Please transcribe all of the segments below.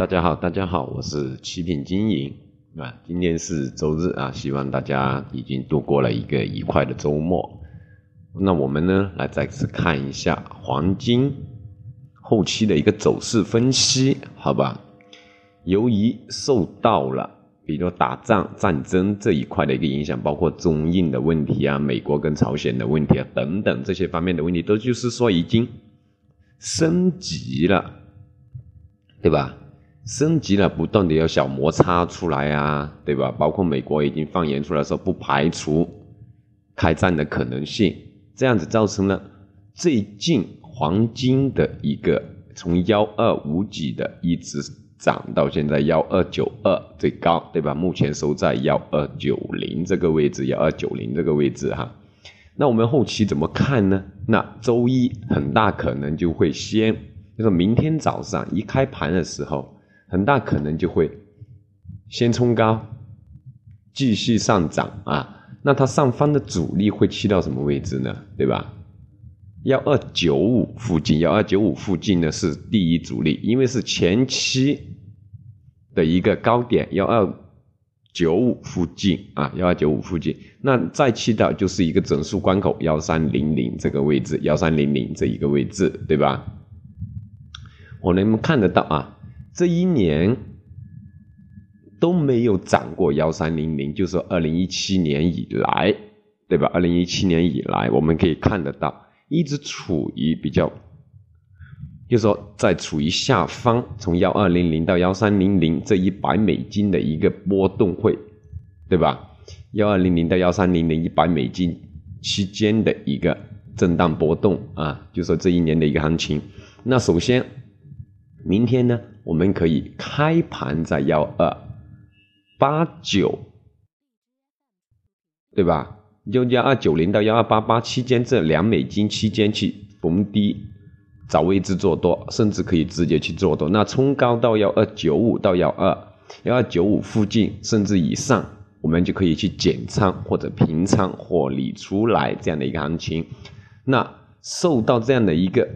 大家好，大家好，我是七品经营啊。今天是周日啊，希望大家已经度过了一个愉快的周末。那我们呢，来再次看一下黄金后期的一个走势分析，好吧？由于受到了比如说打仗、战争这一块的一个影响，包括中印的问题啊、美国跟朝鲜的问题啊等等这些方面的问题，都就是说已经升级了，对吧？升级了，不断的有小摩擦出来啊，对吧？包括美国已经放言出来说，不排除开战的可能性。这样子造成了最近黄金的一个从幺二五几的一直涨到现在幺二九二最高，对吧？目前收在幺二九零这个位置，幺二九零这个位置哈。那我们后期怎么看呢？那周一很大可能就会先，就是明天早上一开盘的时候。很大可能就会先冲高，继续上涨啊。那它上方的阻力会去到什么位置呢？对吧？幺二九五附近，幺二九五附近呢是第一阻力，因为是前期的一个高点，幺二九五附近啊，幺二九五附近。那再去到就是一个整数关口，幺三零零这个位置，幺三零零这一个位置，对吧？我能看得到啊。这一年都没有涨过幺三零零，就是说二零一七年以来，对吧？二零一七年以来，我们可以看得到，一直处于比较，就是说在处于下方，从幺二零零到幺三零零这一百美金的一个波动会，对吧？幺二零零到幺三零零一百美金期间的一个震荡波动啊，就说这一年的一个行情。那首先。明天呢，我们可以开盘在幺二八九，对吧？就幺二九零到幺二八八期间这两美金期间去逢低找位置做多，甚至可以直接去做多。那冲高到幺二九五到幺二幺二九五附近，甚至以上，我们就可以去减仓或者平仓获利出来这样的一个行情。那受到这样的一个。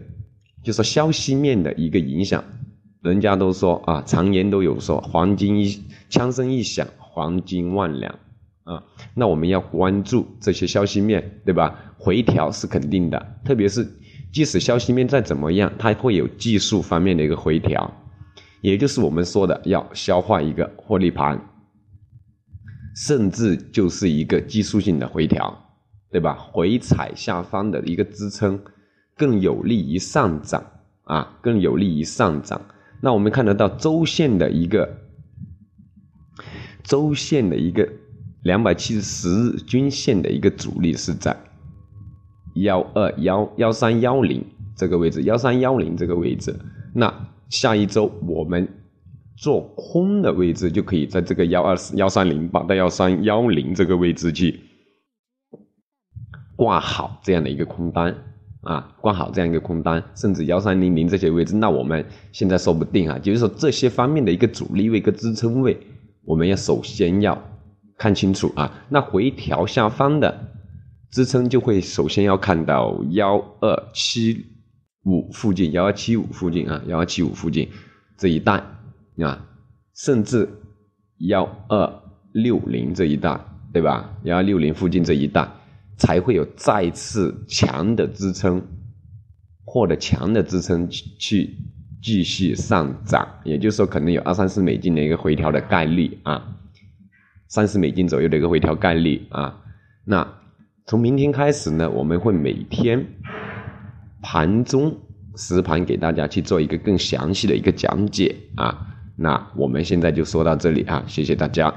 就是消息面的一个影响，人家都说啊，常言都有说，黄金一枪声一响，黄金万两啊。那我们要关注这些消息面，对吧？回调是肯定的，特别是即使消息面再怎么样，它会有技术方面的一个回调，也就是我们说的要消化一个获利盘，甚至就是一个技术性的回调，对吧？回踩下方的一个支撑。更有利于上涨啊，更有利于上涨。那我们看得到周线的一个周线的一个两百七十日均线的一个阻力是在幺二幺幺三幺零这个位置，幺三幺零这个位置。那下一周我们做空的位置就可以在这个幺二幺三零八到幺三幺零这个位置去挂好这样的一个空单。啊，挂好这样一个空单，甚至幺三零零这些位置，那我们现在说不定啊，就是说这些方面的一个阻力位、一个支撑位，我们要首先要看清楚啊。那回调下方的支撑就会首先要看到幺二七五附近，幺二七五附近啊，幺二七五附近这一带啊，甚至幺二六零这一带，对吧？幺二六零附近这一带。才会有再次强的支撑，获得强的支撑去继续上涨，也就是说，可能有二三十美金的一个回调的概率啊，三十美金左右的一个回调概率啊。那从明天开始呢，我们会每天盘中实盘给大家去做一个更详细的一个讲解啊。那我们现在就说到这里啊，谢谢大家。